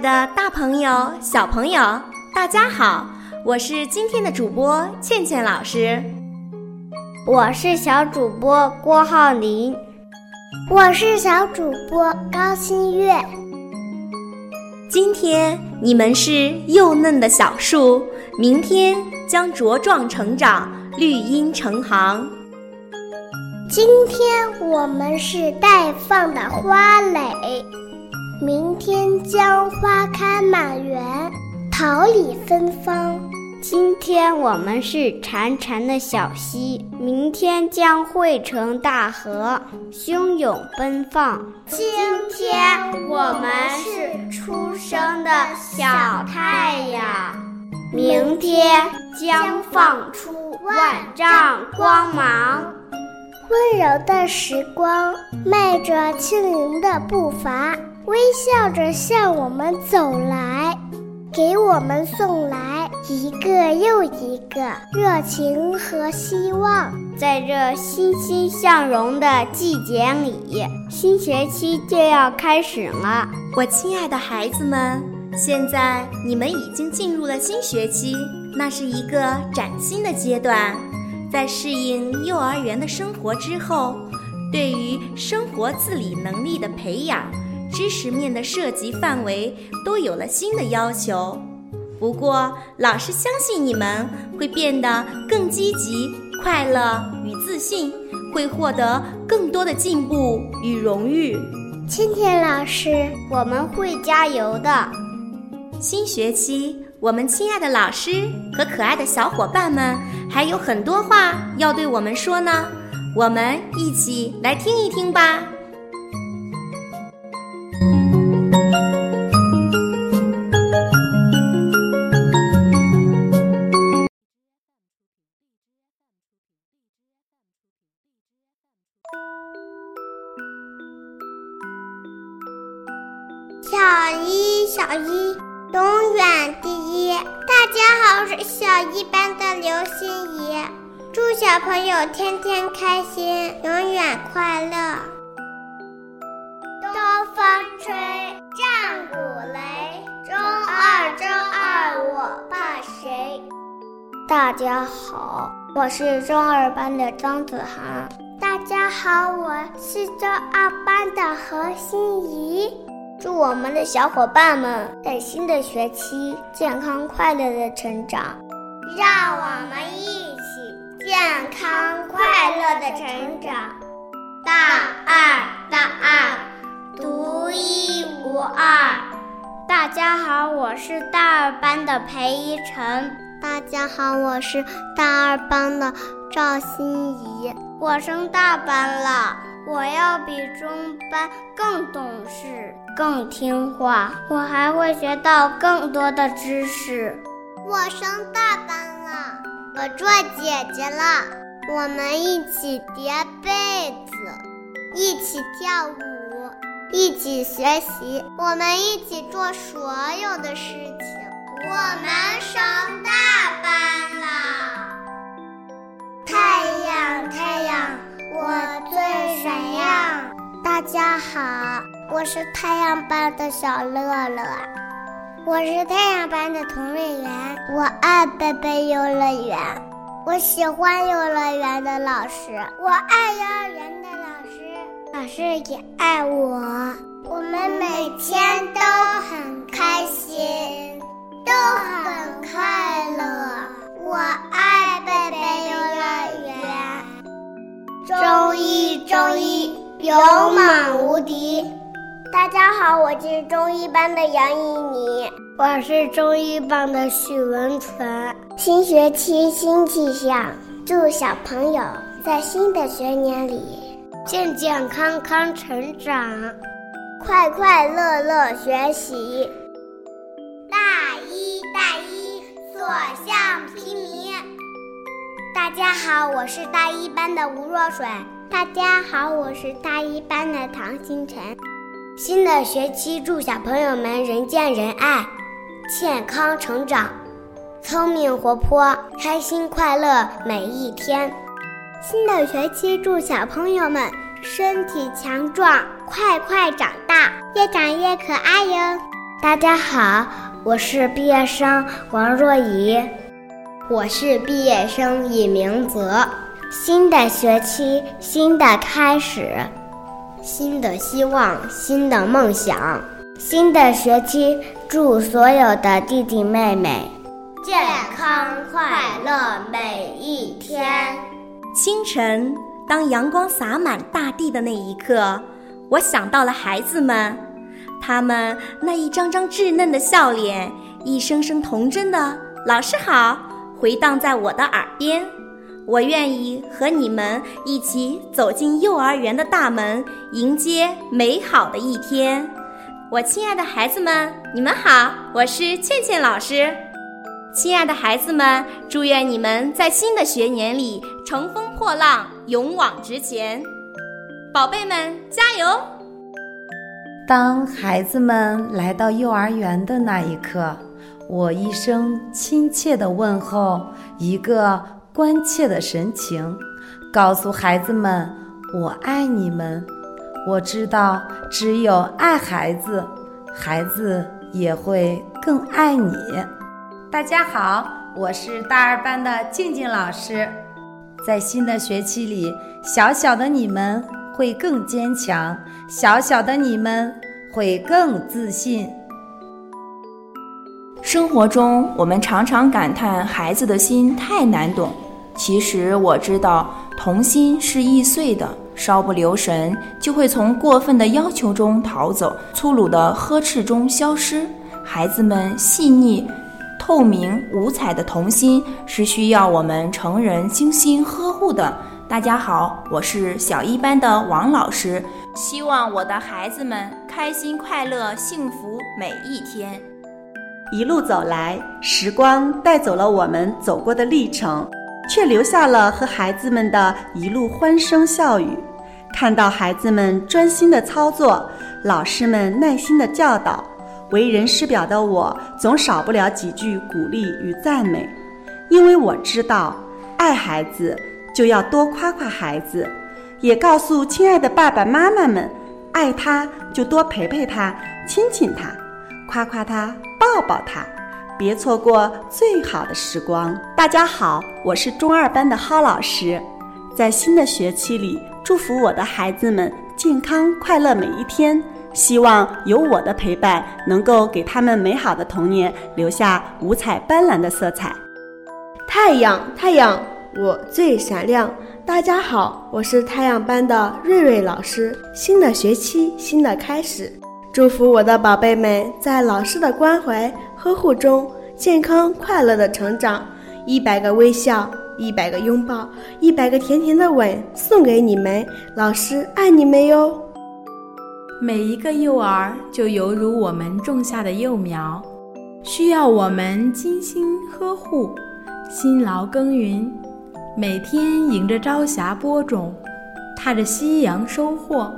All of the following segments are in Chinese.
的，大朋友、小朋友，大家好！我是今天的主播倩倩老师，我是小主播郭浩林，我是小主播高新月。今天你们是幼嫩的小树，明天将茁壮成长，绿荫成行。今天我们是待放的花蕾。明天将花开满园，桃李芬芳。今天我们是潺潺的小溪，明天将汇成大河，汹涌奔放。今天我们是初升的小太阳，明天将放出万丈光芒。温柔的时光，迈着轻盈的步伐。微笑着向我们走来，给我们送来一个又一个热情和希望。在这欣欣向荣的季节里，新学期就要开始了。我亲爱的孩子们，现在你们已经进入了新学期，那是一个崭新的阶段。在适应幼儿园的生活之后，对于生活自理能力的培养。知识面的涉及范围都有了新的要求，不过老师相信你们会变得更积极、快乐与自信，会获得更多的进步与荣誉。芊芊老师，我们会加油的。新学期，我们亲爱的老师和可爱的小伙伴们还有很多话要对我们说呢，我们一起来听一听吧。小一，小一，永远第一。大家好，我是小一班的刘欣怡，祝小朋友天天开心，永远快乐。东风吹，战鼓擂，中二，中二，我怕谁？大家好，我是中二班的张子涵。大家好，我是中二班的何心怡。祝我们的小伙伴们在新的学期健康快乐的成长。让我们一起健康快乐的成长。大二，大二，独一无二。大家好，我是大二班的裴一晨。大家好，我是大二班的赵欣怡。我升大班了，我要比中班更懂事。更听话，我还会学到更多的知识。我升大班了，我做姐姐了。我们一起叠被子，一起跳舞，一起学习，我们一起做所有的事情。我们升大班了，太阳，太阳，我最闪亮。大家好。我是太阳班的小乐乐，我是太阳班的童瑞元。我爱贝贝幼儿园，我喜欢幼儿园的老师，我爱幼儿园的老师，老师也爱我。我们每天都很开心，都很快乐。我爱贝贝幼儿园，中一中一勇猛无敌。大家好，我是中一班的杨怡妮，我是中一班的许文纯。新学期新气象，祝小朋友在新的学年里健健康康成长，快快乐乐学习。大一，大一，所向披靡。大家好，我是大一班的吴若水。大家好，我是大一班的唐星辰。新的学期，祝小朋友们人见人爱，健康成长，聪明活泼，开心快乐每一天。新的学期，祝小朋友们身体强壮，快快长大，越长越可爱哟。大家好，我是毕业生王若怡。我是毕业生尹明泽。新的学期，新的开始，新的希望，新的梦想。新的学期，祝所有的弟弟妹妹健康快乐每一天。清晨，当阳光洒满大地的那一刻，我想到了孩子们，他们那一张张稚嫩的笑脸，一声声童真的“老师好”。回荡在我的耳边，我愿意和你们一起走进幼儿园的大门，迎接美好的一天。我亲爱的孩子们，你们好，我是倩倩老师。亲爱的孩子们，祝愿你们在新的学年里乘风破浪，勇往直前。宝贝们，加油！当孩子们来到幼儿园的那一刻。我一声亲切的问候，一个关切的神情，告诉孩子们：“我爱你们。”我知道，只有爱孩子，孩子也会更爱你。大家好，我是大二班的静静老师。在新的学期里，小小的你们会更坚强，小小的你们会更自信。生活中，我们常常感叹孩子的心太难懂。其实我知道，童心是易碎的，稍不留神就会从过分的要求中逃走，粗鲁的呵斥中消失。孩子们细腻、透明、五彩的童心是需要我们成人精心呵护的。大家好，我是小一班的王老师，希望我的孩子们开心、快乐、幸福每一天。一路走来，时光带走了我们走过的历程，却留下了和孩子们的一路欢声笑语。看到孩子们专心的操作，老师们耐心的教导，为人师表的我总少不了几句鼓励与赞美。因为我知道，爱孩子就要多夸夸孩子，也告诉亲爱的爸爸妈妈们，爱他就多陪陪他，亲亲他。夸夸他，抱抱他，别错过最好的时光。大家好，我是中二班的蒿老师，在新的学期里，祝福我的孩子们健康快乐每一天。希望有我的陪伴，能够给他们美好的童年留下五彩斑斓的色彩。太阳，太阳，我最闪亮。大家好，我是太阳班的瑞瑞老师。新的学期，新的开始。祝福我的宝贝们在老师的关怀呵护中健康快乐的成长。一百个微笑，一百个拥抱，一百个甜甜的吻送给你们，老师爱你们哟。每一个幼儿就犹如我们种下的幼苗，需要我们精心呵护、辛劳耕耘，每天迎着朝霞播种，踏着夕阳收获。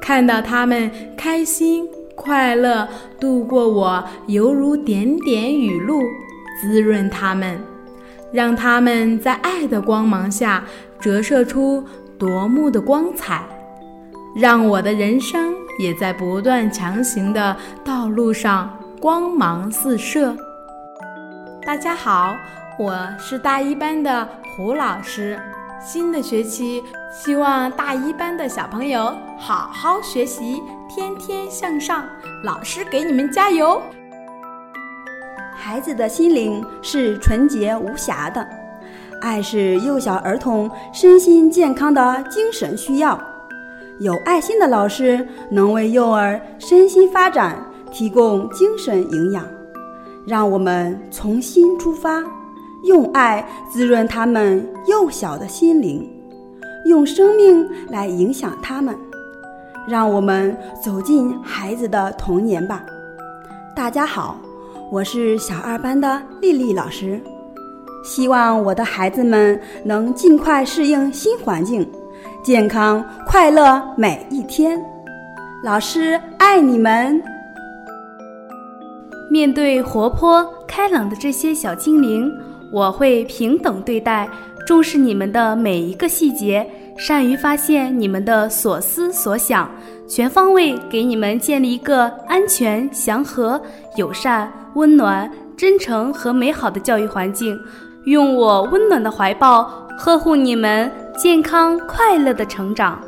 看到他们开心快乐度过我，犹如点点雨露，滋润他们，让他们在爱的光芒下折射出夺目的光彩，让我的人生也在不断强行的道路上光芒四射。大家好，我是大一班的胡老师。新的学期，希望大一班的小朋友好好学习，天天向上。老师给你们加油！孩子的心灵是纯洁无瑕的，爱是幼小儿童身心健康的精神需要。有爱心的老师能为幼儿身心发展提供精神营养，让我们从心出发。用爱滋润他们幼小的心灵，用生命来影响他们，让我们走进孩子的童年吧。大家好，我是小二班的丽丽老师，希望我的孩子们能尽快适应新环境，健康快乐每一天。老师爱你们。面对活泼开朗的这些小精灵。我会平等对待，重视你们的每一个细节，善于发现你们的所思所想，全方位给你们建立一个安全、祥和、友善、温暖、真诚和美好的教育环境，用我温暖的怀抱呵护你们健康快乐的成长。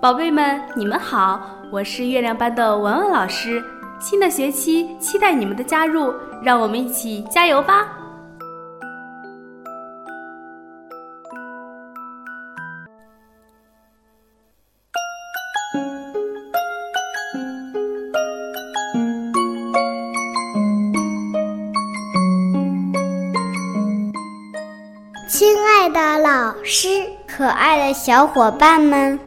宝贝们，你们好，我是月亮班的文文老师。新的学期期待你们的加入，让我们一起加油吧！师，可爱的小伙伴们，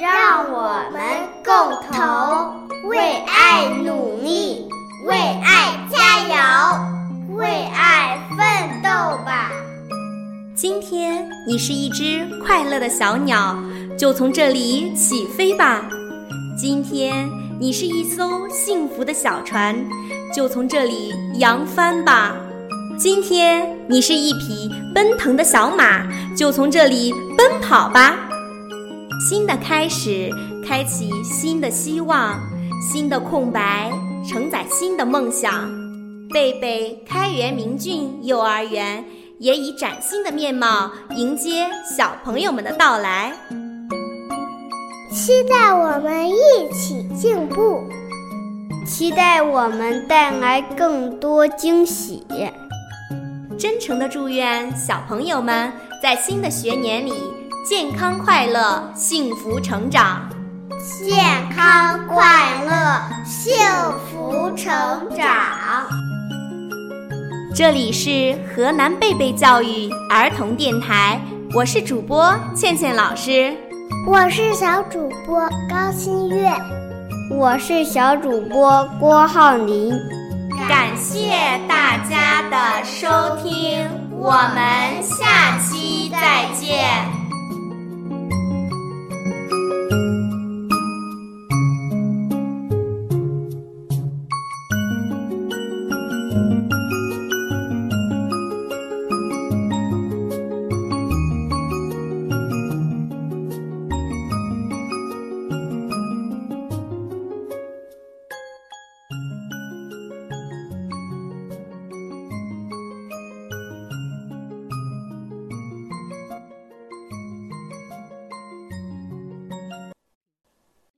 让我们共同为爱努力，为爱加油，为爱奋斗吧！今天你是一只快乐的小鸟，就从这里起飞吧；今天你是一艘幸福的小船，就从这里扬帆吧。今天你是一匹奔腾的小马，就从这里奔跑吧。新的开始，开启新的希望，新的空白，承载新的梦想。贝贝开元明骏幼儿园也以崭新的面貌迎接小朋友们的到来，期待我们一起进步，期待我们带来更多惊喜。真诚的祝愿小朋友们在新的学年里健康快乐、幸福成长。健康快乐，幸福成长。这里是河南贝贝教育儿童电台，我是主播倩倩老师，我是小主播高新月，我是小主播郭浩林。感谢大家的收听，我们下期再见。